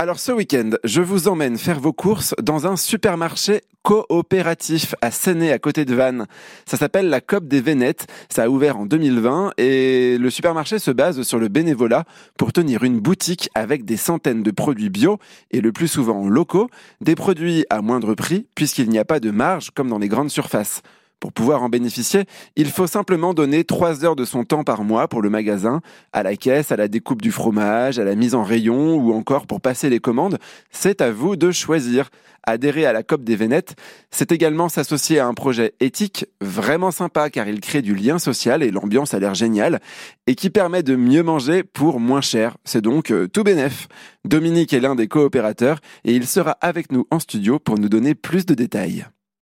Alors ce week-end, je vous emmène faire vos courses dans un supermarché coopératif à Séné à côté de Vannes. Ça s'appelle la COP des Vénettes. Ça a ouvert en 2020 et le supermarché se base sur le bénévolat pour tenir une boutique avec des centaines de produits bio et le plus souvent locaux, des produits à moindre prix puisqu'il n'y a pas de marge comme dans les grandes surfaces. Pour pouvoir en bénéficier, il faut simplement donner 3 heures de son temps par mois pour le magasin, à la caisse, à la découpe du fromage, à la mise en rayon ou encore pour passer les commandes. C'est à vous de choisir. Adhérer à la COP des Vénettes, c'est également s'associer à un projet éthique vraiment sympa car il crée du lien social et l'ambiance a l'air géniale et qui permet de mieux manger pour moins cher. C'est donc euh, tout bénef. Dominique est l'un des coopérateurs et il sera avec nous en studio pour nous donner plus de détails.